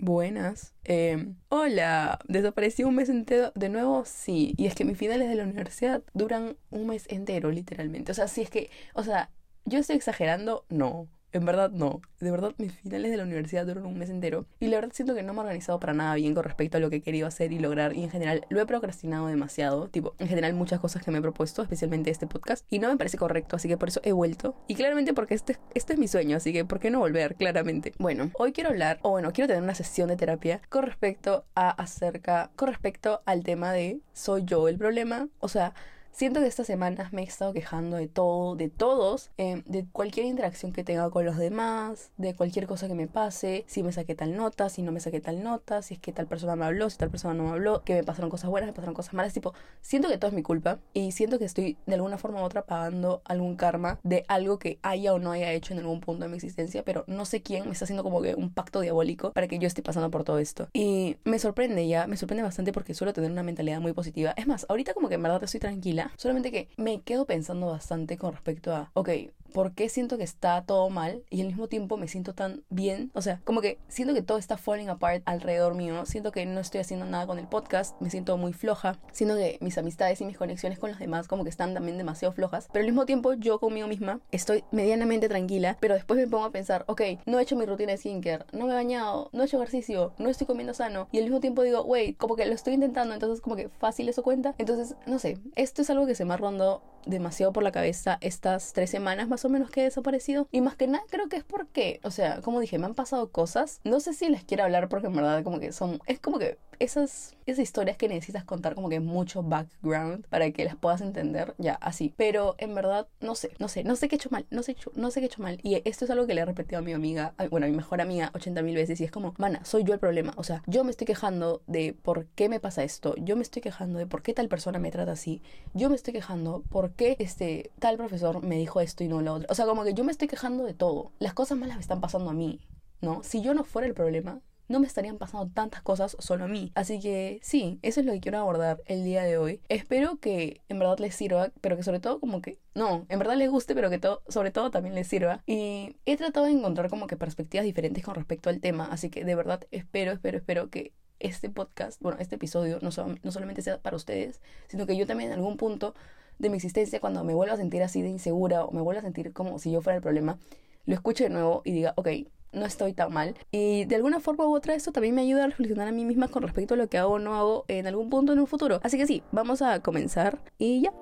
Buenas. Eh, hola, ¿desaparecí un mes entero de nuevo? Sí. Y es que mis finales de la universidad duran un mes entero, literalmente. O sea, si es que, o sea, yo estoy exagerando, no. En verdad no. De verdad mis finales de la universidad duran un mes entero. Y la verdad siento que no me he organizado para nada bien con respecto a lo que he querido hacer y lograr. Y en general lo he procrastinado demasiado. Tipo, en general muchas cosas que me he propuesto, especialmente este podcast. Y no me parece correcto, así que por eso he vuelto. Y claramente porque este, este es mi sueño, así que ¿por qué no volver? Claramente. Bueno, hoy quiero hablar, o bueno, quiero tener una sesión de terapia con respecto a acerca, con respecto al tema de ¿soy yo el problema? O sea... Siento que estas semanas me he estado quejando de todo, de todos, eh, de cualquier interacción que tenga con los demás, de cualquier cosa que me pase, si me saqué tal nota, si no me saqué tal nota, si es que tal persona me habló, si tal persona no me habló, que me pasaron cosas buenas, me pasaron cosas malas, tipo, siento que todo es mi culpa y siento que estoy de alguna forma u otra pagando algún karma de algo que haya o no haya hecho en algún punto de mi existencia, pero no sé quién me está haciendo como que un pacto diabólico para que yo esté pasando por todo esto. Y me sorprende ya, me sorprende bastante porque suelo tener una mentalidad muy positiva. Es más, ahorita como que en verdad estoy tranquila Solamente que me quedo pensando bastante con respecto a, ok, ¿por qué siento que está todo mal y al mismo tiempo me siento tan bien? O sea, como que siento que todo está falling apart alrededor mío, siento que no estoy haciendo nada con el podcast, me siento muy floja, siento que mis amistades y mis conexiones con los demás como que están también demasiado flojas, pero al mismo tiempo yo conmigo misma estoy medianamente tranquila, pero después me pongo a pensar, ok, no he hecho mi rutina de skincare, no me he bañado, no he hecho ejercicio, no estoy comiendo sano. Y al mismo tiempo digo, wait, como que lo estoy intentando, entonces como que fácil eso cuenta, entonces no sé, esto es algo que se me ha rondado demasiado por la cabeza estas tres semanas más o menos que he desaparecido. Y más que nada creo que es porque, o sea, como dije, me han pasado cosas. No sé si les quiero hablar porque en verdad como que son... Es como que esas, esas historias que necesitas contar como que mucho background para que las puedas entender, ya, así. Pero en verdad, no sé, no sé, no sé qué he hecho mal, no sé, no sé qué he hecho mal. Y esto es algo que le he repetido a mi amiga, bueno, a mi mejor amiga 80 mil veces y es como, mana, soy yo el problema. O sea, yo me estoy quejando de por qué me pasa esto, yo me estoy quejando de por qué tal persona me trata así, yo me estoy quejando por qué este tal profesor me dijo esto y no lo otro. O sea, como que yo me estoy quejando de todo. Las cosas malas me están pasando a mí. ¿no? Si yo no fuera el problema, no me estarían pasando tantas cosas solo a mí. Así que sí, eso es lo que quiero abordar el día de hoy. Espero que en verdad les sirva, pero que sobre todo como que, no, en verdad les guste, pero que todo, sobre todo también les sirva. Y he tratado de encontrar como que perspectivas diferentes con respecto al tema, así que de verdad espero, espero, espero que este podcast, bueno, este episodio no, no solamente sea para ustedes, sino que yo también en algún punto de mi existencia, cuando me vuelva a sentir así de insegura o me vuelva a sentir como si yo fuera el problema, lo escuche de nuevo y diga, ok, no estoy tan mal. Y de alguna forma u otra esto también me ayuda a reflexionar a mí misma con respecto a lo que hago o no hago en algún punto en un futuro. Así que sí, vamos a comenzar y ya.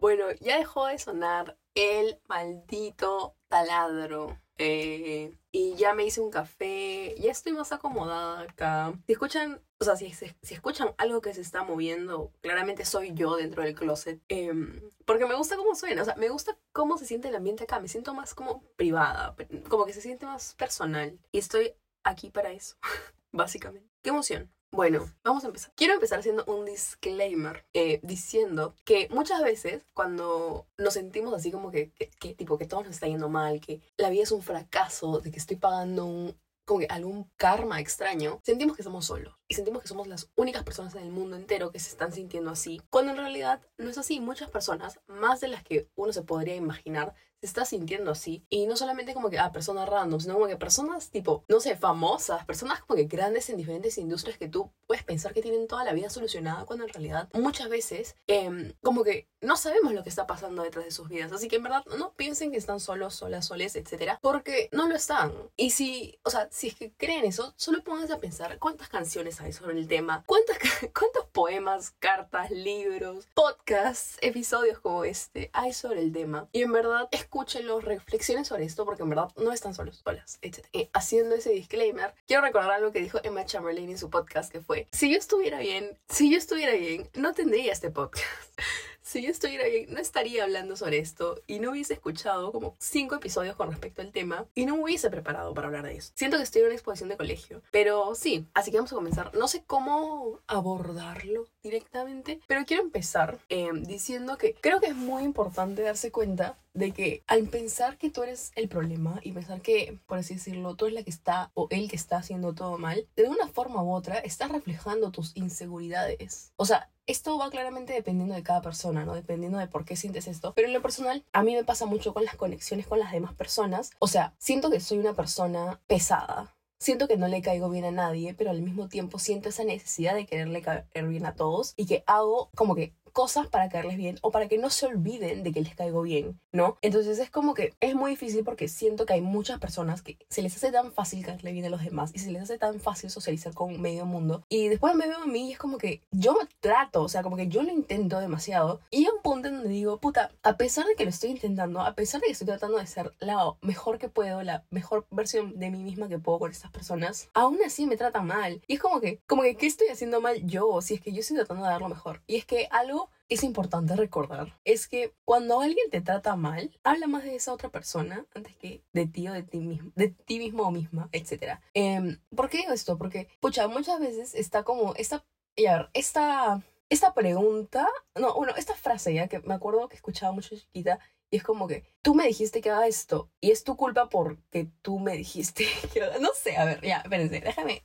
Bueno, ya dejó de sonar el maldito taladro. Eh, y ya me hice un café, ya estoy más acomodada acá. Si escuchan, o sea, si, si escuchan algo que se está moviendo, claramente soy yo dentro del closet. Em, porque me gusta cómo suena, o sea, me gusta cómo se siente el ambiente acá. Me siento más como privada, como que se siente más personal. Y estoy aquí para eso, básicamente. ¡Qué emoción! Bueno, vamos a empezar. Quiero empezar haciendo un disclaimer eh, diciendo que muchas veces cuando nos sentimos así como que, que, tipo que todo nos está yendo mal, que la vida es un fracaso, de que estoy pagando un, como que algún karma extraño, sentimos que estamos solos y sentimos que somos las únicas personas en el mundo entero que se están sintiendo así, cuando en realidad no es así. Muchas personas, más de las que uno se podría imaginar, se está sintiendo así. Y no solamente como que, ah, personas random, sino como que personas tipo, no sé, famosas, personas como que grandes en diferentes industrias que tú puedes pensar que tienen toda la vida solucionada, cuando en realidad muchas veces em, como que no sabemos lo que está pasando detrás de sus vidas. Así que en verdad no piensen que están solos, solas, soles, etcétera, porque no lo están. Y si, o sea, si es que creen eso, solo pónganse a pensar cuántas canciones hay sobre el tema, cuántas, cuántos poemas, cartas, libros, podcasts, episodios como este hay sobre el tema. Y en verdad es escúchenlo, reflexionen sobre esto porque en verdad no están solos, solas, etc. Eh, haciendo ese disclaimer, quiero recordar algo que dijo Emma Chamberlain en su podcast que fue, si yo estuviera bien, si yo estuviera bien, no tendría este podcast. si yo estuviera bien, no estaría hablando sobre esto y no hubiese escuchado como cinco episodios con respecto al tema y no me hubiese preparado para hablar de eso. Siento que estoy en una exposición de colegio, pero sí, así que vamos a comenzar. No sé cómo abordarlo directamente, pero quiero empezar eh, diciendo que creo que es muy importante darse cuenta de que al pensar que tú eres el problema y pensar que, por así decirlo, tú eres la que está o el que está haciendo todo mal, de una forma u otra estás reflejando tus inseguridades. O sea, esto va claramente dependiendo de cada persona, ¿no? Dependiendo de por qué sientes esto. Pero en lo personal, a mí me pasa mucho con las conexiones con las demás personas. O sea, siento que soy una persona pesada. Siento que no le caigo bien a nadie, pero al mismo tiempo siento esa necesidad de quererle caer bien a todos y que hago como que cosas para caerles bien o para que no se olviden de que les caigo bien, ¿no? Entonces es como que es muy difícil porque siento que hay muchas personas que se les hace tan fácil caerle bien a los demás y se les hace tan fácil socializar con medio mundo y después me veo a mí y es como que yo me trato, o sea, como que yo lo intento demasiado y hay un punto en donde digo, puta, a pesar de que lo estoy intentando, a pesar de que estoy tratando de ser la mejor que puedo, la mejor versión de mí misma que puedo con estas personas, aún así me tratan mal y es como que, como que, ¿qué estoy haciendo mal yo? Si es que yo estoy tratando de dar lo mejor y es que algo es importante recordar es que cuando alguien te trata mal, habla más de esa otra persona antes que de ti o de ti mismo, de ti mismo o misma, etc. Eh, ¿Por qué digo esto? Porque, pucha, muchas veces está como esta, ya, esta, esta pregunta, no, bueno, esta frase ya que me acuerdo que escuchaba mucho chiquita y es como que tú me dijiste que haga esto y es tu culpa porque tú me dijiste que haga, no sé, a ver, ya, espérense, déjame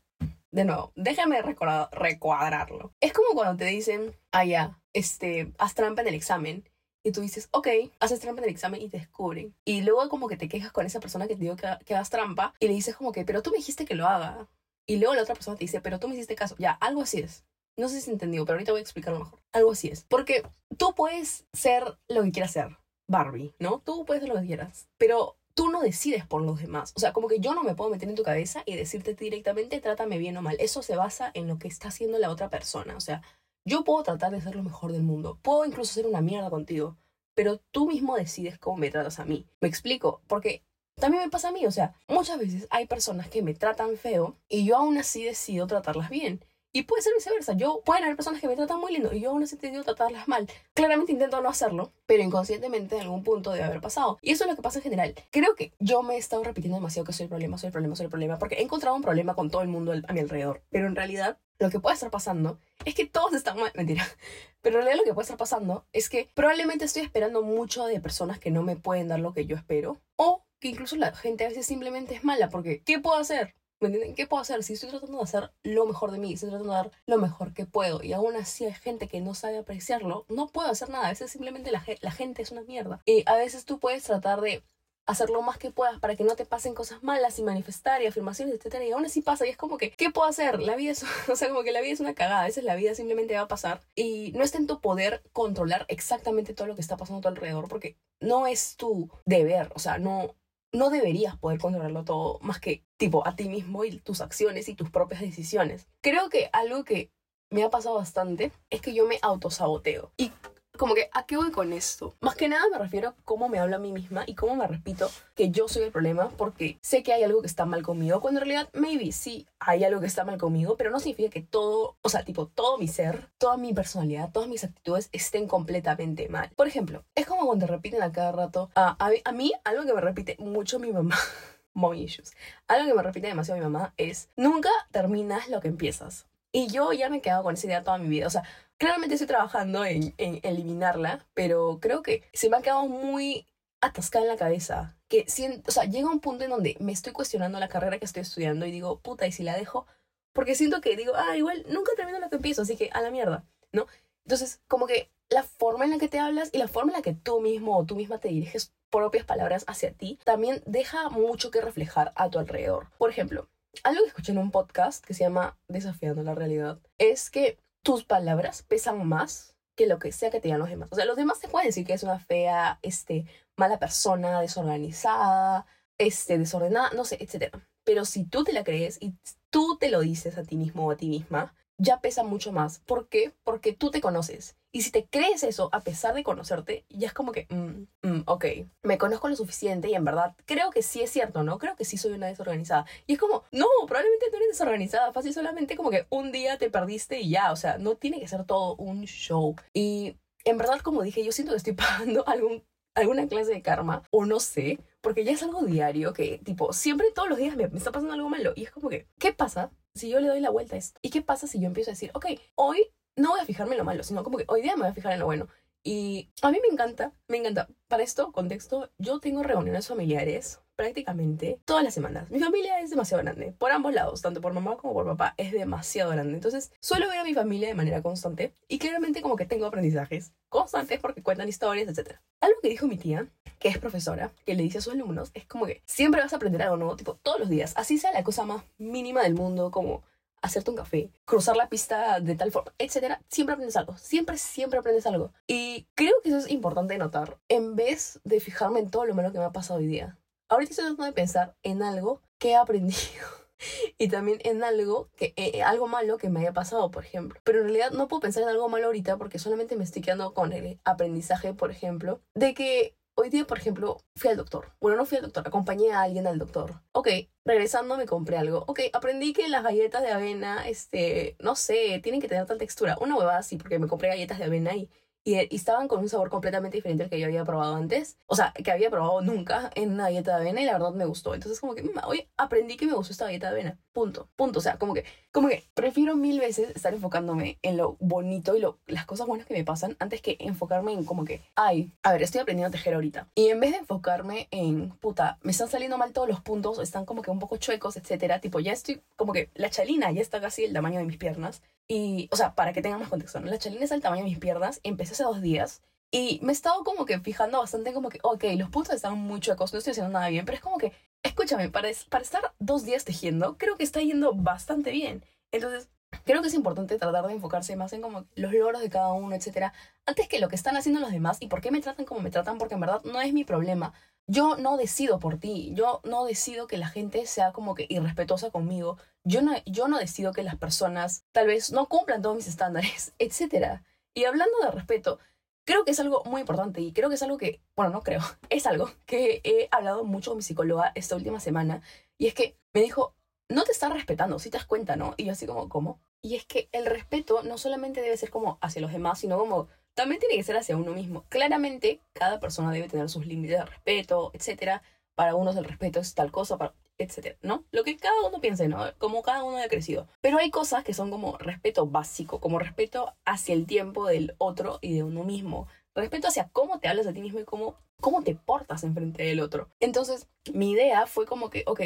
de nuevo, déjame recuadrarlo. Es como cuando te dicen, ah, ya, este, haz trampa en el examen. Y tú dices, ok, haces trampa en el examen y te descubren. Y luego como que te quejas con esa persona que te dijo que, que hagas trampa y le dices como que, pero tú me dijiste que lo haga. Y luego la otra persona te dice, pero tú me hiciste caso. Ya, algo así es. No sé si entendido, pero ahorita voy a explicarlo mejor. Algo así es. Porque tú puedes ser lo que quieras ser, Barbie, ¿no? Tú puedes ser lo que quieras. Pero tú no decides por los demás. O sea, como que yo no me puedo meter en tu cabeza y decirte directamente, trátame bien o mal. Eso se basa en lo que está haciendo la otra persona. O sea, yo puedo tratar de ser lo mejor del mundo. Puedo incluso ser una mierda contigo. Pero tú mismo decides cómo me tratas a mí. Me explico. Porque también me pasa a mí. O sea, muchas veces hay personas que me tratan feo y yo aún así decido tratarlas bien. Y puede ser viceversa. Yo, pueden haber personas que me tratan muy lindo y yo aún así decido tratarlas mal. Claramente intento no hacerlo, pero inconscientemente en algún punto debe haber pasado. Y eso es lo que pasa en general. Creo que yo me he estado repitiendo demasiado que soy el problema, soy el problema, soy el problema, porque he encontrado un problema con todo el mundo a mi alrededor. Pero en realidad, lo que puede estar pasando es que todos están mal. Mentira. Pero en realidad lo que puede estar pasando es que probablemente estoy esperando mucho de personas que no me pueden dar lo que yo espero. O que incluso la gente a veces simplemente es mala, porque ¿qué puedo hacer? ¿Me entienden? ¿Qué puedo hacer? Si estoy tratando de hacer lo mejor de mí, estoy tratando de dar lo mejor que puedo y aún así hay gente que no sabe apreciarlo, no puedo hacer nada. A veces simplemente la, gente es una mierda. Y a veces tú puedes tratar de hacer lo más que puedas para que no te pasen cosas malas y manifestar y afirmaciones, etcétera, y aún así pasa y es como que ¿qué puedo hacer? La vida es, o sea, como que la vida es una cagada, a veces la vida simplemente va a pasar y no está en tu poder controlar exactamente todo lo que está pasando a tu alrededor porque no es tu deber, o sea, no no deberías poder controlarlo todo más que tipo a ti mismo y tus acciones y tus propias decisiones. Creo que algo que me ha pasado bastante es que yo me autosaboteo. Y como que, ¿a qué voy con esto? Más que nada me refiero a cómo me hablo a mí misma y cómo me repito que yo soy el problema porque sé que hay algo que está mal conmigo, cuando en realidad, maybe sí hay algo que está mal conmigo, pero no significa que todo, o sea, tipo, todo mi ser, toda mi personalidad, todas mis actitudes estén completamente mal. Por ejemplo, es como cuando repiten a cada rato, a, a, mí algo que me repite mucho mi mamá. Mommy issues. Algo que me repite demasiado mi mamá es, nunca terminas lo que empiezas. Y yo ya me he quedado con esa idea toda mi vida. O sea, claramente estoy trabajando en, eliminarla, pero creo que se me ha quedado muy atascada en la cabeza. Que siento, o sea, llega un punto en donde me estoy cuestionando la carrera que estoy estudiando y digo, puta, ¿y si la dejo? Porque siento que digo, ah, igual nunca termino lo que empiezo, así que a la mierda, ¿no? Entonces, como que la forma en la que te hablas y la forma en la que tú mismo o tú misma te diriges propias palabras hacia ti también deja mucho que reflejar a tu alrededor. Por ejemplo, algo que escuché en un podcast que se llama Desafiando la realidad es que tus palabras pesan más que lo que sea que te digan los demás. O sea, los demás te pueden decir que es una fea, este, mala persona, desorganizada, este, desordenada, no sé, etc. Pero si tú te la crees y tú te lo dices a ti mismo o a ti misma, ya pesa mucho más. ¿Por qué? Porque tú te conoces. Y si te crees eso, a pesar de conocerte, ya es como que, mm, mm, ok, me conozco lo suficiente y en verdad creo que sí es cierto, ¿no? Creo que sí soy una desorganizada. Y es como, no, probablemente tú eres desorganizada, fácil solamente como que un día te perdiste y ya, o sea, no tiene que ser todo un show. Y en verdad, como dije, yo siento que estoy pagando algún, alguna clase de karma, o no sé, porque ya es algo diario que, tipo, siempre todos los días me, me está pasando algo malo. Y es como que, ¿qué pasa si yo le doy la vuelta a esto? ¿Y qué pasa si yo empiezo a decir, ok, hoy no voy a fijarme en lo malo, sino como que hoy día me voy a fijar en lo bueno? Y a mí me encanta, me encanta. Para esto, contexto, yo tengo reuniones familiares prácticamente todas las semanas. Mi familia es demasiado grande, por ambos lados, tanto por mamá como por papá, es demasiado grande. Entonces, suelo ver a mi familia de manera constante y claramente como que tengo aprendizajes constantes porque cuentan historias, etc. Algo que dijo mi tía, que es profesora, que le dice a sus alumnos, es como que siempre vas a aprender algo nuevo, tipo todos los días, así sea la cosa más mínima del mundo, como hacerte un café, cruzar la pista de tal forma, etcétera, siempre aprendes algo. Siempre, siempre aprendes algo. Y creo que eso es importante notar, en vez de fijarme en todo lo malo que me ha pasado hoy día. Ahorita estoy tratando de pensar en algo que he aprendido. y también en algo que eh, eh, algo malo que me haya pasado, por ejemplo. Pero en realidad no puedo pensar en algo malo ahorita porque solamente me estoy quedando con el aprendizaje, por ejemplo, de que Hoy día, por ejemplo, fui al doctor. Bueno, no fui al doctor, acompañé a alguien al doctor. Ok, regresando me compré algo. Ok, aprendí que las galletas de avena, este, no sé, tienen que tener tal textura. Una huevada así, porque me compré galletas de avena y y, estaban con un sabor completamente diferente al que yo había probado antes. O sea, que había probado nunca en una galleta de avena y la verdad me gustó. Entonces, como que, hoy aprendí que me gustó esta galleta de avena. Punto. Punto. O sea, como que, como que prefiero mil veces estar enfocándome en lo bonito y lo, las cosas buenas que me pasan antes que enfocarme en como que, ay, a ver, estoy aprendiendo a tejer ahorita. Y en vez de enfocarme en, puta, me están saliendo mal todos los puntos, están como que un poco chuecos, etcétera. Tipo, ya estoy, como que la chalina ya está casi el tamaño de mis piernas. Y, o sea, para que tengan más contexto, ¿no? La chalina es el tamaño de mis piernas. Empecé hace dos días. Y me he estado como que fijando bastante como que, ok, los puntos están muy chuecos, no estoy haciendo nada bien, pero es como que, escúchame, para, para estar dos días tejiendo, creo que está yendo bastante bien. Entonces, creo que es importante tratar de enfocarse más en como los logros de cada uno, etcétera, antes que lo que están haciendo los demás y por qué me tratan como me tratan, porque en verdad no es mi problema. Yo no decido por ti, yo no decido que la gente sea como que irrespetuosa conmigo, yo no, yo no decido que las personas tal vez no cumplan todos mis estándares, etc. Y hablando de respeto, creo que es algo muy importante y creo que es algo que, bueno, no creo, es algo que he hablado mucho con mi psicóloga esta última semana y es que me dijo, no te estás respetando, si te das cuenta, ¿no? Y yo así como, ¿cómo? Y es que el respeto no solamente debe ser como hacia los demás, sino como también tiene que ser hacia uno mismo. Claramente, cada persona debe tener sus límites de respeto, etc. Para unos el respeto es tal cosa, para etcétera, ¿no? Lo que cada uno piense, ¿no? Como cada uno haya crecido. Pero hay cosas que son como respeto básico, como respeto hacia el tiempo del otro y de uno mismo. Respeto hacia cómo te hablas a ti mismo y cómo, cómo te portas enfrente del otro. Entonces, mi idea fue como que, ok,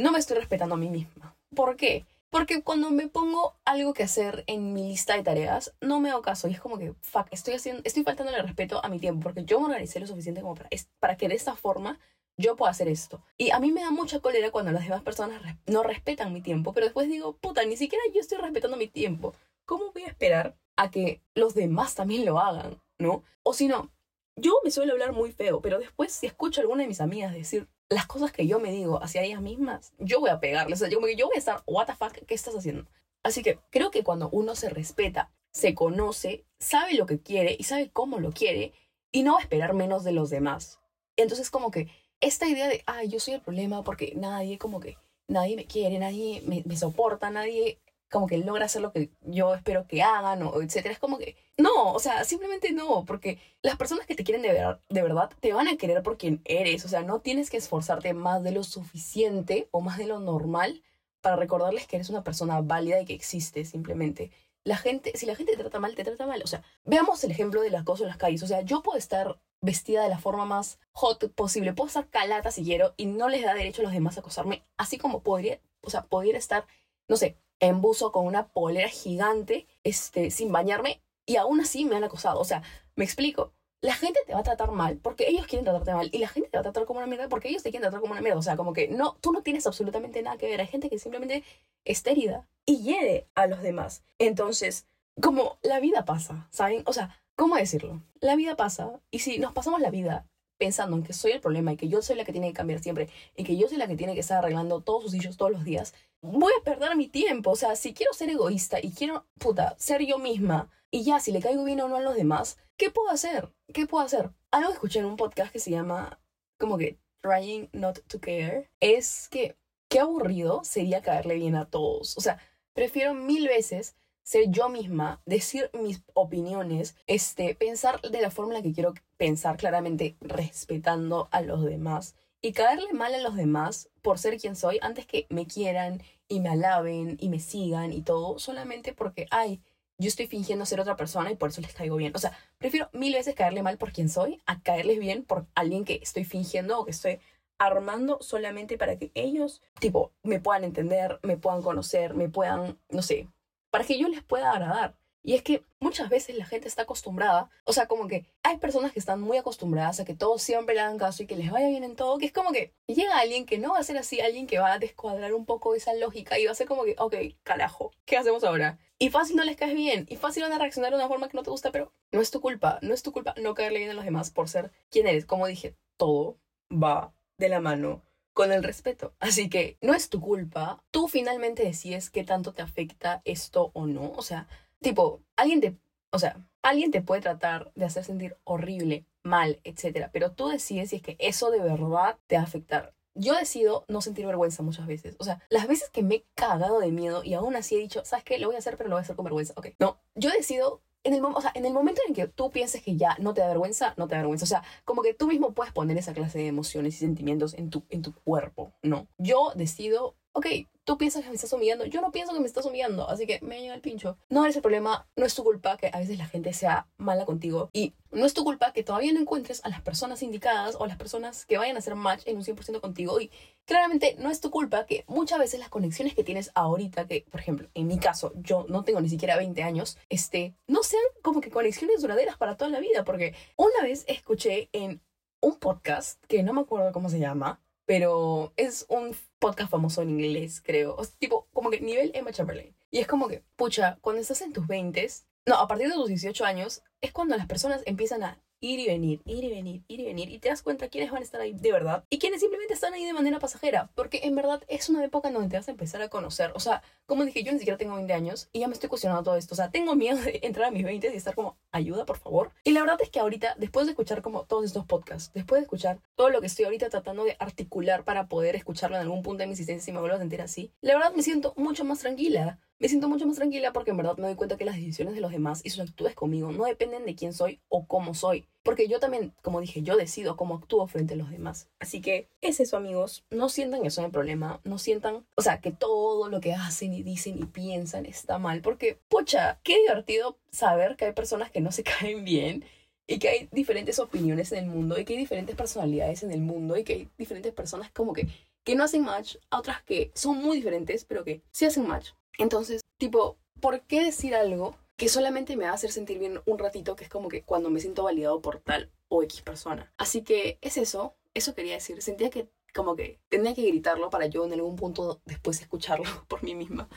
no me estoy respetando a mí misma. ¿Por qué? Porque cuando me pongo algo que hacer en mi lista de tareas, no me hago caso. Y es como que, fuck, estoy, haciendo, estoy faltando el respeto a mi tiempo. Porque yo me organicé lo suficiente como para, para que de esta forma yo puedo hacer esto. Y a mí me da mucha cólera cuando las demás personas no respetan mi tiempo, pero después digo, puta, ni siquiera yo estoy respetando mi tiempo. ¿Cómo voy a esperar a que los demás también lo hagan, no? O si no, yo me suelo hablar muy feo, pero después si escucho a alguna de mis amigas decir las cosas que yo me digo hacia ellas mismas, yo voy a pegarles. O sea, yo, yo voy a estar, what the fuck, ¿qué estás haciendo? Así que creo que cuando uno se respeta, se conoce, sabe lo que quiere y sabe cómo lo quiere y no va a esperar menos de los demás. Entonces como que esta idea de, ay, yo soy el problema porque nadie como que, nadie me quiere, nadie me, soporta, nadie como que logra hacer lo que yo espero que hagan, o etcétera. Es como que, no, o sea, simplemente no, porque las personas que te quieren de, ver, de verdad te van a querer por quien eres, o sea, no tienes que esforzarte más de lo suficiente o más de lo normal para recordarles que eres una persona válida y que existe simplemente. La gente, si la gente te trata mal, te trata mal. O sea, veamos el ejemplo de las cosas en las calles. O sea, yo puedo estar vestida de la forma más hot posible. Puedo estar calata si quiero y no les da derecho a los demás a acosarme, así como podría, o sea, podría estar, no sé, en buzo con una polera gigante, este, sin bañarme y aún así me han acosado. O sea, me explico. La gente te va a tratar mal porque ellos quieren tratarte mal y la gente te va a tratar como una mierda porque ellos te quieren tratar como una mierda. O sea, como que no, tú no tienes absolutamente nada que ver. Hay gente que simplemente está herida y hiere a los demás. Entonces, como la vida pasa, ¿saben? O sea, ¿Cómo decirlo? La vida pasa y si nos pasamos la vida pensando en que soy el problema y que yo soy la que tiene que cambiar siempre y que yo soy la que tiene que estar arreglando todos sus hijos todos los días, voy a perder mi tiempo. O sea, si quiero ser egoísta y quiero, puta, ser yo misma y ya, si le caigo bien o no a los demás, ¿qué puedo hacer? ¿Qué puedo hacer? Algo escuché en un podcast que se llama como que Trying Not to Care es que qué aburrido sería caerle bien a todos. O sea, prefiero mil veces ser yo misma, decir mis opiniones, este, pensar de la forma en la que quiero pensar, claramente respetando a los demás y caerle mal a los demás por ser quien soy antes que me quieran y me alaben y me sigan y todo, solamente porque, ay, yo estoy fingiendo ser otra persona y por eso les caigo bien. O sea, prefiero mil veces caerle mal por quien soy a caerles bien por alguien que estoy fingiendo o que estoy armando solamente para que ellos, tipo, me puedan entender, me puedan conocer, me puedan, no sé, para que yo les pueda agradar. Y es que muchas veces la gente está acostumbrada, o sea, como que hay personas que están muy acostumbradas a que todos siempre le hagan caso y que les vaya bien en todo, que es como que llega alguien que no va a ser así, alguien que va a descuadrar un poco esa lógica y va a ser como que, ok, carajo, ¿qué hacemos ahora? Y fácil no les caes bien, y fácil van a reaccionar de una forma que no te gusta, pero no es tu culpa, no es tu culpa no caerle bien a los demás por ser quien eres. Como dije, todo va de la mano con el respeto. Así que no es tu culpa. Tú finalmente decides qué tanto te afecta esto o no. O sea, tipo, alguien te, o sea, alguien te puede tratar de hacer sentir horrible, mal, etcétera, pero tú decides si es que eso de verdad te va a afectar. Yo decido no sentir vergüenza muchas veces. O sea, las veces que me he cagado de miedo y aún así he dicho, ¿sabes qué? Lo voy a hacer, pero lo voy a hacer con vergüenza. Ok. No, yo decido en el, o en el momento en que tú pienses que ya no te da vergüenza, no te da vergüenza. O sea, como que tú mismo puedes poner esa clase de emociones y sentimientos en tu, en tu cuerpo, ¿no? Yo decido ok, tú piensas que me estás humillando, yo no pienso que me estás humillando, así que me llega el pincho. No eres el problema, no es tu culpa que a veces la gente sea mala contigo y no es tu culpa que todavía no encuentres a las personas indicadas o las personas que vayan a hacer match en un 100% contigo y claramente no es tu culpa que muchas veces las conexiones que tienes ahorita, que por ejemplo, en mi caso, yo no tengo ni siquiera 20 años, este, no sean como que conexiones duraderas para toda la vida, porque una vez escuché en un podcast que no me acuerdo cómo se llama, pero es un podcast famoso en inglés, creo. O sea, tipo, como que nivel Emma Chamberlain. Y es como que, pucha, cuando estás en tus 20 no, a partir de tus 18 años, es cuando las personas empiezan a ir y venir, ir y venir, ir y venir, y te das cuenta quiénes van a estar ahí de verdad y quiénes simplemente están ahí de manera pasajera, porque en verdad es una época en donde te vas a empezar a conocer, o sea, como dije, yo ni siquiera tengo 20 años y ya me estoy cuestionando todo esto, o sea, tengo miedo de entrar a mis 20 y estar como, ayuda, por favor. Y la verdad es que ahorita, después de escuchar como todos estos podcasts, después de escuchar todo lo que estoy ahorita tratando de articular para poder escucharlo en algún punto de mi existencia si me vuelvo a sentir así, la verdad me siento mucho más tranquila me siento mucho más tranquila porque en verdad me doy cuenta que las decisiones de los demás y sus actitudes conmigo no dependen de quién soy o cómo soy. Porque yo también, como dije, yo decido cómo actúo frente a los demás. Así que es eso, amigos. No sientan que son el problema. No sientan, o sea, que todo lo que hacen y dicen y piensan está mal. Porque, pucha, qué divertido saber que hay personas que no se caen bien y que hay diferentes opiniones en el mundo y que hay diferentes personalidades en el mundo y que hay diferentes personas como que, que no hacen match, a otras que son muy diferentes, pero que sí hacen match. Entonces, tipo, ¿por qué decir algo que solamente me va a hacer sentir bien un ratito, que es como que cuando me siento validado por tal o X persona? Así que es eso, eso quería decir. Sentía que como que tenía que gritarlo para yo en algún punto después escucharlo por mí misma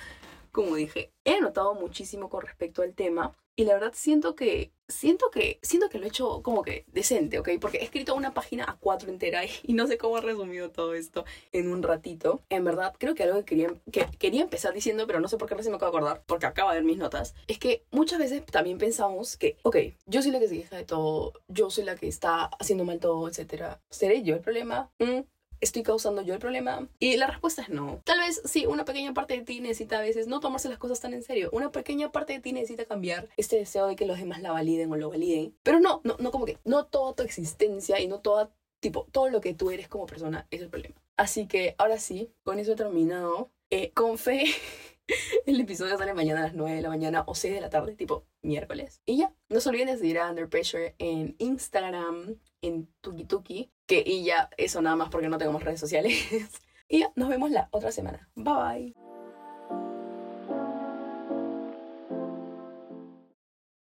como dije, he notado muchísimo con respecto al tema y la verdad siento que siento que siento que lo he hecho como que decente, ¿ok? Porque he escrito una página a cuatro entera y, no sé cómo he resumido todo esto en un ratito. En verdad, creo que algo que quería, que quería empezar diciendo, pero no sé por qué recién me acabo de acordar, porque acabo de ver mis notas, es que muchas veces también pensamos que, ok, yo soy la que se queja de todo, yo soy la que está haciendo mal todo, etc. ¿Seré yo el problema? Mm, ¿Estoy causando yo el problema? Y la respuesta es no. Tal vez sí, una pequeña parte de ti necesita a veces no tomarse las cosas tan en serio. Una pequeña parte de ti necesita cambiar este deseo de que los demás la validen o lo validen. Pero no, no, no como que no toda tu existencia y no toda, tipo, todo lo que tú eres como persona es el problema. Así que ahora sí, con eso he terminado. Eh, con fe, el episodio sale mañana a las 9 de la mañana o 6 de la tarde, tipo miércoles. Y ya, no se olviden de seguir a Under Pressure en Instagram, en Tuki que y ya eso nada más porque no tengo más redes sociales. y ya, nos vemos la otra semana. Bye bye.